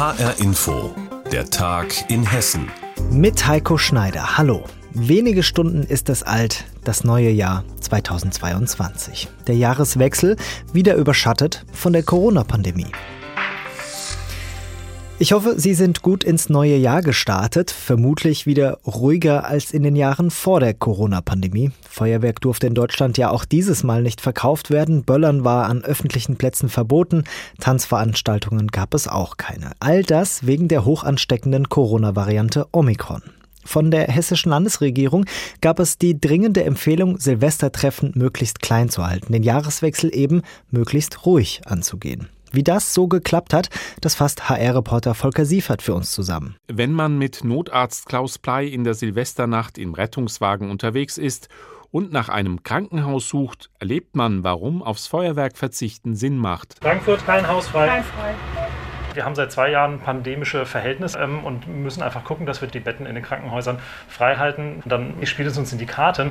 HR Info, der Tag in Hessen. Mit Heiko Schneider. Hallo. Wenige Stunden ist es alt, das neue Jahr 2022. Der Jahreswechsel wieder überschattet von der Corona-Pandemie. Ich hoffe, Sie sind gut ins neue Jahr gestartet, vermutlich wieder ruhiger als in den Jahren vor der Corona-Pandemie. Feuerwerk durfte in Deutschland ja auch dieses Mal nicht verkauft werden, Böllern war an öffentlichen Plätzen verboten, Tanzveranstaltungen gab es auch keine. All das wegen der hochansteckenden Corona-Variante Omikron. Von der hessischen Landesregierung gab es die dringende Empfehlung, Silvestertreffen möglichst klein zu halten, den Jahreswechsel eben möglichst ruhig anzugehen. Wie das so geklappt hat, das fasst HR-Reporter Volker Siefert für uns zusammen. Wenn man mit Notarzt Klaus Plei in der Silvesternacht im Rettungswagen unterwegs ist und nach einem Krankenhaus sucht, erlebt man, warum aufs Feuerwerk verzichten Sinn macht. Frankfurt kein Haus frei. Kein frei. Wir haben seit zwei Jahren pandemische Verhältnisse ähm, und müssen einfach gucken, dass wir die Betten in den Krankenhäusern frei halten. Dann spielt es uns in die Karten,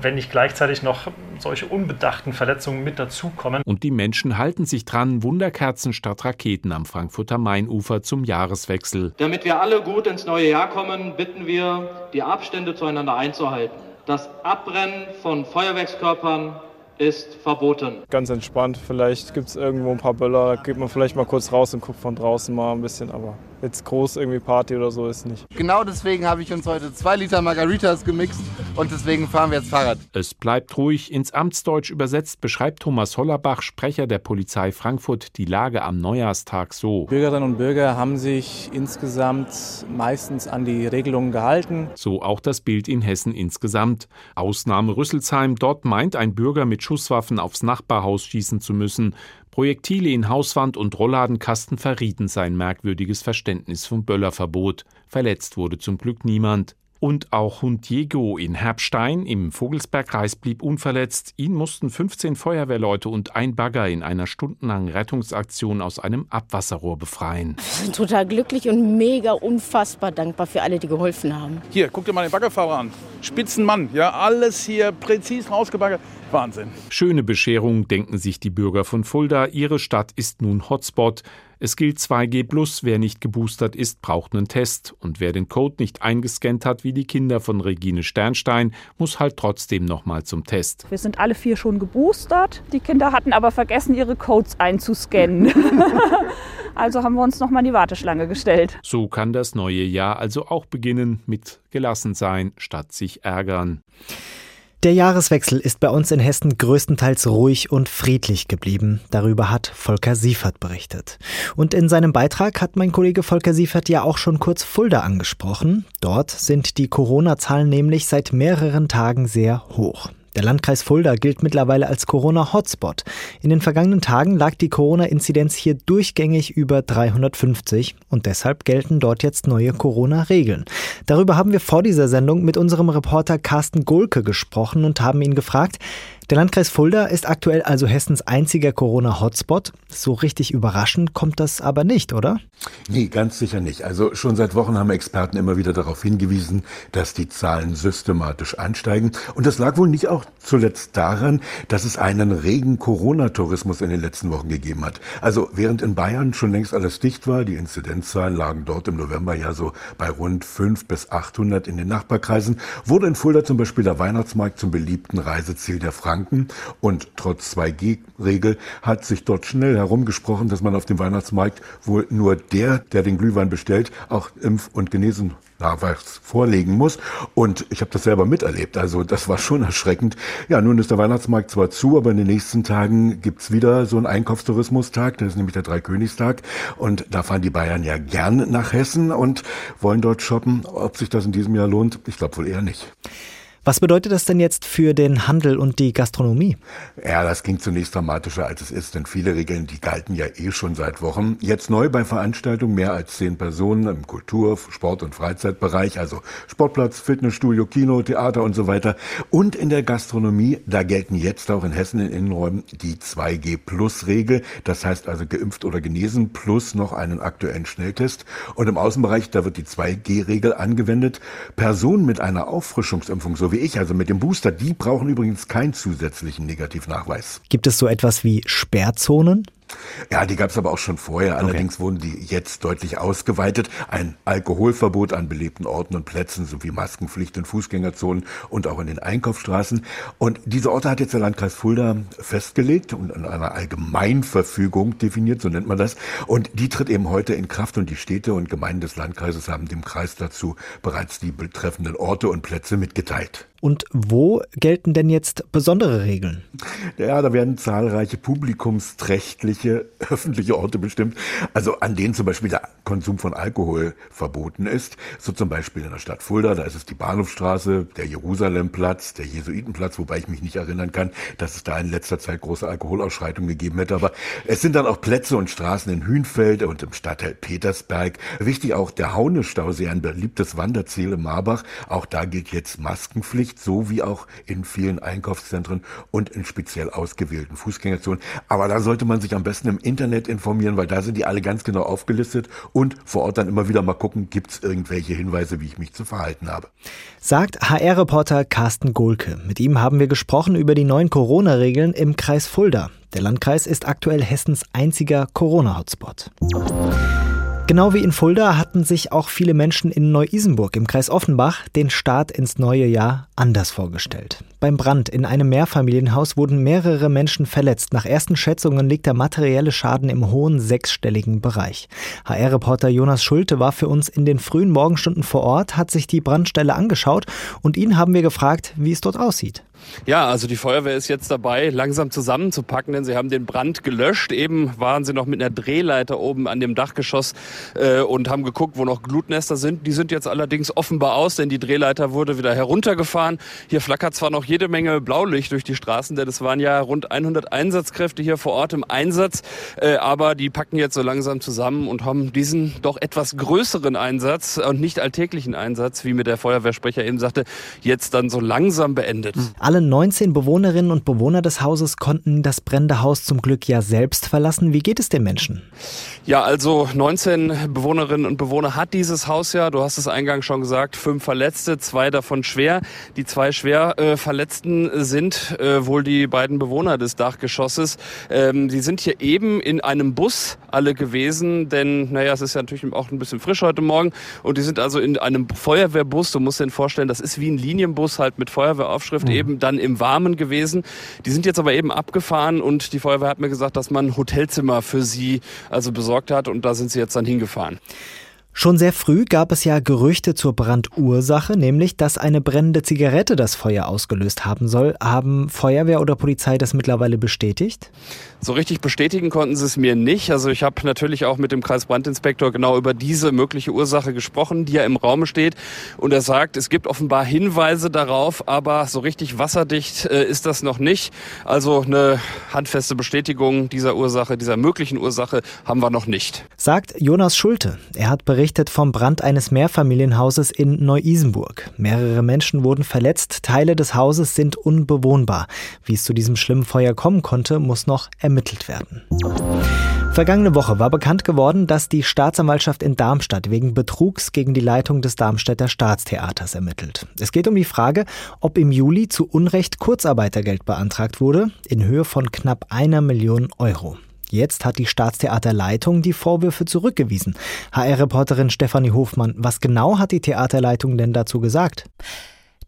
wenn nicht gleichzeitig noch solche unbedachten Verletzungen mit dazukommen. Und die Menschen halten sich dran, Wunderkerzen statt Raketen am Frankfurter Mainufer zum Jahreswechsel. Damit wir alle gut ins neue Jahr kommen, bitten wir, die Abstände zueinander einzuhalten. Das Abbrennen von Feuerwerkskörpern ist verboten. Ganz entspannt, vielleicht gibt es irgendwo ein paar Böller, da geht man vielleicht mal kurz raus und guckt von draußen mal ein bisschen, aber jetzt groß irgendwie Party oder so ist nicht. Genau deswegen habe ich uns heute zwei Liter Margaritas gemixt und deswegen fahren wir jetzt Fahrrad. Es bleibt ruhig. Ins Amtsdeutsch übersetzt beschreibt Thomas Hollerbach, Sprecher der Polizei Frankfurt, die Lage am Neujahrstag so. Bürgerinnen und Bürger haben sich insgesamt meistens an die Regelungen gehalten. So auch das Bild in Hessen insgesamt. Ausnahme Rüsselsheim. Dort meint ein Bürger mit Schusswaffen aufs Nachbarhaus schießen zu müssen. Projektile in Hauswand und Rollladenkasten verrieten sein merkwürdiges Verständnis vom Böllerverbot. Verletzt wurde zum Glück niemand. Und auch Hund Diego in Herbstein im Vogelsbergkreis blieb unverletzt. Ihn mussten 15 Feuerwehrleute und ein Bagger in einer stundenlangen Rettungsaktion aus einem Abwasserrohr befreien. Wir sind total glücklich und mega unfassbar dankbar für alle, die geholfen haben. Hier, guck dir mal den Baggerfahrer an. Spitzenmann, ja, alles hier präzis rausgebaggert. Wahnsinn. Schöne Bescherung, denken sich die Bürger von Fulda. Ihre Stadt ist nun Hotspot. Es gilt 2G+, wer nicht geboostert ist, braucht einen Test. Und wer den Code nicht eingescannt hat, wie die Kinder von Regine Sternstein, muss halt trotzdem nochmal zum Test. Wir sind alle vier schon geboostert. Die Kinder hatten aber vergessen, ihre Codes einzuscannen. also haben wir uns nochmal in die Warteschlange gestellt. So kann das neue Jahr also auch beginnen mit gelassen sein, statt sich ärgern. Der Jahreswechsel ist bei uns in Hessen größtenteils ruhig und friedlich geblieben. Darüber hat Volker Siefert berichtet. Und in seinem Beitrag hat mein Kollege Volker Siefert ja auch schon kurz Fulda angesprochen. Dort sind die Corona-Zahlen nämlich seit mehreren Tagen sehr hoch. Der Landkreis Fulda gilt mittlerweile als Corona-Hotspot. In den vergangenen Tagen lag die Corona-Inzidenz hier durchgängig über 350 und deshalb gelten dort jetzt neue Corona-Regeln. Darüber haben wir vor dieser Sendung mit unserem Reporter Carsten Golke gesprochen und haben ihn gefragt, der Landkreis Fulda ist aktuell also Hessens einziger Corona-Hotspot. So richtig überraschend kommt das aber nicht, oder? Nee, ganz sicher nicht. Also schon seit Wochen haben Experten immer wieder darauf hingewiesen, dass die Zahlen systematisch ansteigen. Und das lag wohl nicht auch zuletzt daran, dass es einen regen Corona-Tourismus in den letzten Wochen gegeben hat. Also während in Bayern schon längst alles dicht war, die Inzidenzzahlen lagen dort im November ja so bei rund 5 bis 800 in den Nachbarkreisen, wurde in Fulda zum Beispiel der Weihnachtsmarkt zum beliebten Reiseziel der Franken Franken. Und trotz 2G-Regel hat sich dort schnell herumgesprochen, dass man auf dem Weihnachtsmarkt wohl nur der, der den Glühwein bestellt, auch Impf- und Genesen-Nachweis vorlegen muss. Und ich habe das selber miterlebt. Also das war schon erschreckend. Ja, nun ist der Weihnachtsmarkt zwar zu, aber in den nächsten Tagen gibt's wieder so einen Einkaufstourismustag. Das ist nämlich der Dreikönigstag. Und da fahren die Bayern ja gern nach Hessen und wollen dort shoppen. Ob sich das in diesem Jahr lohnt, ich glaube wohl eher nicht. Was bedeutet das denn jetzt für den Handel und die Gastronomie? Ja, das ging zunächst dramatischer, als es ist, denn viele Regeln, die galten ja eh schon seit Wochen. Jetzt neu bei Veranstaltungen mehr als zehn Personen im Kultur-, Sport- und Freizeitbereich, also Sportplatz, Fitnessstudio, Kino, Theater und so weiter. Und in der Gastronomie, da gelten jetzt auch in Hessen in Innenräumen die 2G-Plus-Regel. Das heißt also geimpft oder genesen plus noch einen aktuellen Schnelltest. Und im Außenbereich, da wird die 2G-Regel angewendet. Personen mit einer Auffrischungsimpfung, so wie ich, also mit dem Booster, die brauchen übrigens keinen zusätzlichen Negativnachweis. Gibt es so etwas wie Sperrzonen? Ja, die gab es aber auch schon vorher. Allerdings okay. wurden die jetzt deutlich ausgeweitet. Ein Alkoholverbot an belebten Orten und Plätzen sowie Maskenpflicht in Fußgängerzonen und auch in den Einkaufsstraßen. Und diese Orte hat jetzt der Landkreis Fulda festgelegt und in einer Allgemeinverfügung definiert, so nennt man das. Und die tritt eben heute in Kraft und die Städte und Gemeinden des Landkreises haben dem Kreis dazu bereits die betreffenden Orte und Plätze mitgeteilt. Und wo gelten denn jetzt besondere Regeln? Ja, da werden zahlreiche publikumsträchtliche öffentliche Orte bestimmt, also an denen zum Beispiel der Konsum von Alkohol verboten ist. So zum Beispiel in der Stadt Fulda, da ist es die Bahnhofstraße, der Jerusalemplatz, der Jesuitenplatz, wobei ich mich nicht erinnern kann, dass es da in letzter Zeit große Alkoholausschreitungen gegeben hätte. Aber es sind dann auch Plätze und Straßen in Hünfeld und im Stadtteil Petersberg. Wichtig auch der Haune-Stausee, ein beliebtes Wanderziel im Marbach. Auch da gilt jetzt Maskenpflicht nicht so wie auch in vielen Einkaufszentren und in speziell ausgewählten Fußgängerzonen. Aber da sollte man sich am besten im Internet informieren, weil da sind die alle ganz genau aufgelistet und vor Ort dann immer wieder mal gucken, gibt es irgendwelche Hinweise, wie ich mich zu verhalten habe. Sagt HR-Reporter Carsten Gohlke. Mit ihm haben wir gesprochen über die neuen Corona-Regeln im Kreis Fulda. Der Landkreis ist aktuell Hessens einziger Corona-Hotspot. Genau wie in Fulda hatten sich auch viele Menschen in Neu-Isenburg im Kreis Offenbach den Start ins neue Jahr anders vorgestellt. Beim Brand in einem Mehrfamilienhaus wurden mehrere Menschen verletzt. Nach ersten Schätzungen liegt der materielle Schaden im hohen sechsstelligen Bereich. HR-Reporter Jonas Schulte war für uns in den frühen Morgenstunden vor Ort, hat sich die Brandstelle angeschaut und ihn haben wir gefragt, wie es dort aussieht. Ja, also die Feuerwehr ist jetzt dabei, langsam zusammenzupacken, denn sie haben den Brand gelöscht. Eben waren sie noch mit einer Drehleiter oben an dem Dachgeschoss äh, und haben geguckt, wo noch Glutnester sind. Die sind jetzt allerdings offenbar aus, denn die Drehleiter wurde wieder heruntergefahren. Hier flackert zwar noch jede Menge Blaulicht durch die Straßen, denn es waren ja rund 100 Einsatzkräfte hier vor Ort im Einsatz, äh, aber die packen jetzt so langsam zusammen und haben diesen doch etwas größeren Einsatz und nicht alltäglichen Einsatz, wie mir der Feuerwehrsprecher eben sagte, jetzt dann so langsam beendet. Alle 19 Bewohnerinnen und Bewohner des Hauses konnten das brennende Haus zum Glück ja selbst verlassen. Wie geht es den Menschen? Ja, also 19 Bewohnerinnen und Bewohner hat dieses Haus ja. Du hast es eingangs schon gesagt, fünf Verletzte, zwei davon schwer. Die zwei schwer äh, Verletzten sind äh, wohl die beiden Bewohner des Dachgeschosses. Ähm, die sind hier eben in einem Bus alle gewesen, denn naja, es ist ja natürlich auch ein bisschen frisch heute Morgen. Und die sind also in einem Feuerwehrbus. Du musst dir vorstellen, das ist wie ein Linienbus halt mit Feuerwehraufschrift mhm. eben dann im Warmen gewesen. Die sind jetzt aber eben abgefahren und die Feuerwehr hat mir gesagt, dass man Hotelzimmer für sie also besorgt hat und da sind sie jetzt dann hingefahren. Schon sehr früh gab es ja Gerüchte zur Brandursache, nämlich dass eine brennende Zigarette das Feuer ausgelöst haben soll. Haben Feuerwehr oder Polizei das mittlerweile bestätigt? So richtig bestätigen konnten sie es mir nicht. Also ich habe natürlich auch mit dem Kreisbrandinspektor genau über diese mögliche Ursache gesprochen, die ja im Raume steht. Und er sagt, es gibt offenbar Hinweise darauf, aber so richtig wasserdicht äh, ist das noch nicht. Also eine handfeste Bestätigung dieser Ursache, dieser möglichen Ursache haben wir noch nicht. Sagt Jonas Schulte. Er hat berichtet vom Brand eines Mehrfamilienhauses in Neu-Isenburg. Mehrere Menschen wurden verletzt, Teile des Hauses sind unbewohnbar. Wie es zu diesem schlimmen Feuer kommen konnte, muss noch ermittelt werden. Vergangene Woche war bekannt geworden, dass die Staatsanwaltschaft in Darmstadt wegen Betrugs gegen die Leitung des Darmstädter Staatstheaters ermittelt. Es geht um die Frage, ob im Juli zu Unrecht Kurzarbeitergeld beantragt wurde, in Höhe von knapp einer Million Euro. Jetzt hat die Staatstheaterleitung die Vorwürfe zurückgewiesen. HR-Reporterin Stefanie Hofmann, was genau hat die Theaterleitung denn dazu gesagt?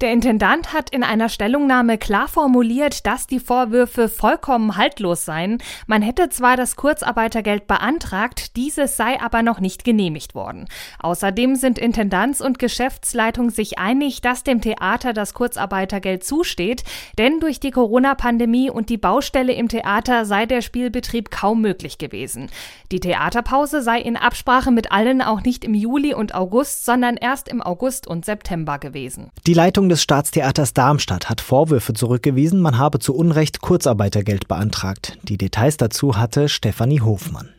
Der Intendant hat in einer Stellungnahme klar formuliert, dass die Vorwürfe vollkommen haltlos seien. Man hätte zwar das Kurzarbeitergeld beantragt, dieses sei aber noch nicht genehmigt worden. Außerdem sind Intendanz und Geschäftsleitung sich einig, dass dem Theater das Kurzarbeitergeld zusteht, denn durch die Corona-Pandemie und die Baustelle im Theater sei der Spielbetrieb kaum möglich gewesen. Die Theaterpause sei in Absprache mit allen auch nicht im Juli und August, sondern erst im August und September gewesen. Die Leitung Leitung des Staatstheaters Darmstadt hat Vorwürfe zurückgewiesen, man habe zu Unrecht Kurzarbeitergeld beantragt. Die Details dazu hatte Stefanie Hofmann.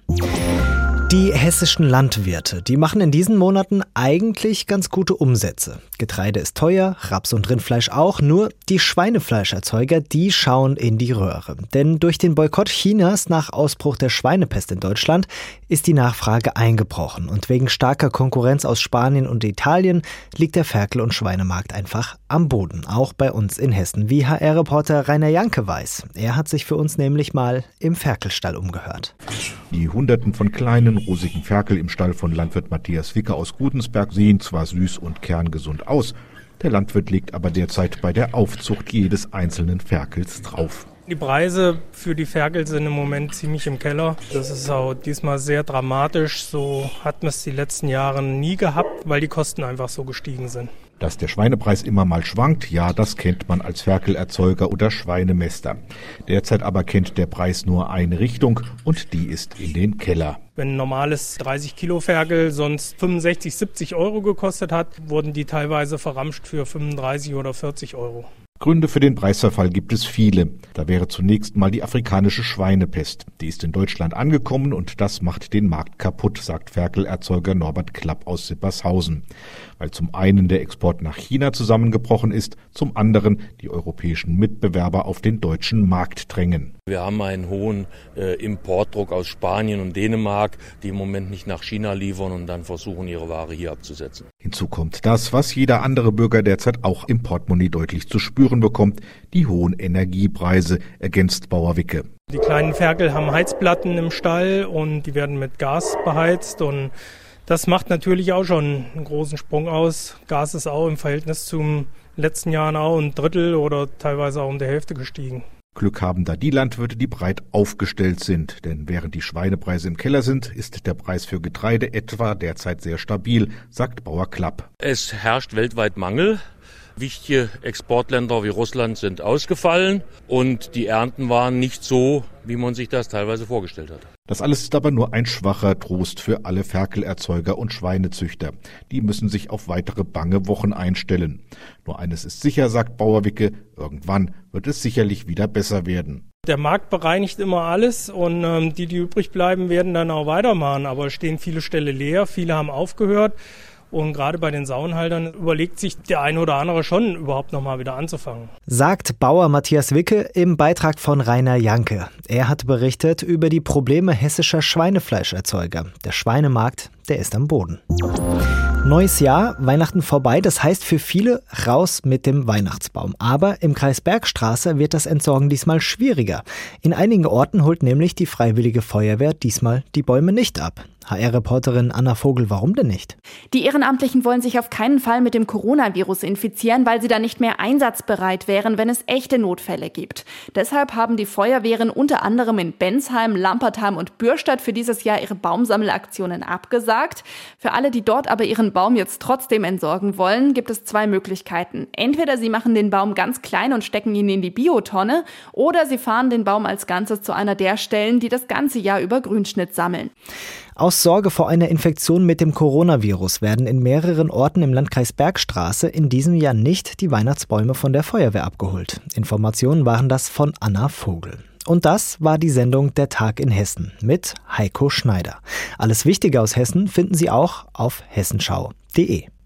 Die hessischen Landwirte, die machen in diesen Monaten eigentlich ganz gute Umsätze. Getreide ist teuer, Raps und Rindfleisch auch, nur die Schweinefleischerzeuger, die schauen in die Röhre. Denn durch den Boykott Chinas nach Ausbruch der Schweinepest in Deutschland ist die Nachfrage eingebrochen und wegen starker Konkurrenz aus Spanien und Italien liegt der Ferkel- und Schweinemarkt einfach am Boden, auch bei uns in Hessen, wie HR-Reporter Rainer Janke weiß. Er hat sich für uns nämlich mal im Ferkelstall umgehört. Die Hunderten von kleinen, rosigen Ferkel im Stall von Landwirt Matthias Wicke aus Gudensberg sehen zwar süß und kerngesund aus, der Landwirt legt aber derzeit bei der Aufzucht jedes einzelnen Ferkels drauf. Die Preise für die Ferkel sind im Moment ziemlich im Keller. Das ist auch diesmal sehr dramatisch. So hat man es die letzten Jahre nie gehabt, weil die Kosten einfach so gestiegen sind. Dass der Schweinepreis immer mal schwankt, ja, das kennt man als Ferkelerzeuger oder Schweinemester. Derzeit aber kennt der Preis nur eine Richtung und die ist in den Keller. Wenn ein normales 30 Kilo Ferkel sonst 65, 70 Euro gekostet hat, wurden die teilweise verramscht für 35 oder 40 Euro. Gründe für den Preisverfall gibt es viele. Da wäre zunächst mal die afrikanische Schweinepest. Die ist in Deutschland angekommen und das macht den Markt kaputt, sagt Ferkelerzeuger Norbert Klapp aus Sippershausen. Weil zum einen der Export nach China zusammengebrochen ist, zum anderen die europäischen Mitbewerber auf den deutschen Markt drängen. Wir haben einen hohen äh, Importdruck aus Spanien und Dänemark, die im Moment nicht nach China liefern und dann versuchen, ihre Ware hier abzusetzen. Hinzu kommt das, was jeder andere Bürger derzeit auch im Portemonnaie deutlich zu spüren bekommt, die hohen Energiepreise, ergänzt Bauer Wicke. Die kleinen Ferkel haben Heizplatten im Stall und die werden mit Gas beheizt und das macht natürlich auch schon einen großen Sprung aus. Gas ist auch im Verhältnis zum letzten Jahr auch ein Drittel oder teilweise auch um die Hälfte gestiegen. Glück haben da die Landwirte, die breit aufgestellt sind. Denn während die Schweinepreise im Keller sind, ist der Preis für Getreide etwa derzeit sehr stabil, sagt Bauer Klapp. Es herrscht weltweit Mangel. Wichtige Exportländer wie Russland sind ausgefallen und die Ernten waren nicht so, wie man sich das teilweise vorgestellt hat. Das alles ist aber nur ein schwacher Trost für alle Ferkelerzeuger und Schweinezüchter. Die müssen sich auf weitere bange Wochen einstellen. Nur eines ist sicher, sagt Bauerwicke, irgendwann wird es sicherlich wieder besser werden. Der Markt bereinigt immer alles und ähm, die, die übrig bleiben, werden dann auch weitermachen. Aber es stehen viele Ställe leer, viele haben aufgehört. Und gerade bei den Saunhaltern überlegt sich der eine oder andere schon, überhaupt nochmal wieder anzufangen. Sagt Bauer Matthias Wicke im Beitrag von Rainer Janke. Er hat berichtet über die Probleme hessischer Schweinefleischerzeuger. Der Schweinemarkt, der ist am Boden. Neues Jahr, Weihnachten vorbei, das heißt für viele raus mit dem Weihnachtsbaum. Aber im Kreis Bergstraße wird das Entsorgen diesmal schwieriger. In einigen Orten holt nämlich die Freiwillige Feuerwehr diesmal die Bäume nicht ab. HR-Reporterin Anna Vogel, warum denn nicht? Die Ehrenamtlichen wollen sich auf keinen Fall mit dem Coronavirus infizieren, weil sie dann nicht mehr einsatzbereit wären, wenn es echte Notfälle gibt. Deshalb haben die Feuerwehren unter anderem in Bensheim, Lampertheim und Bürstadt für dieses Jahr ihre Baumsammelaktionen abgesagt. Für alle, die dort aber ihren Baum jetzt trotzdem entsorgen wollen, gibt es zwei Möglichkeiten. Entweder sie machen den Baum ganz klein und stecken ihn in die Biotonne, oder sie fahren den Baum als Ganzes zu einer der Stellen, die das ganze Jahr über Grünschnitt sammeln. Aus Sorge vor einer Infektion mit dem Coronavirus werden in mehreren Orten im Landkreis Bergstraße in diesem Jahr nicht die Weihnachtsbäume von der Feuerwehr abgeholt. Informationen waren das von Anna Vogel. Und das war die Sendung Der Tag in Hessen mit Heiko Schneider. Alles Wichtige aus Hessen finden Sie auch auf hessenschau.de.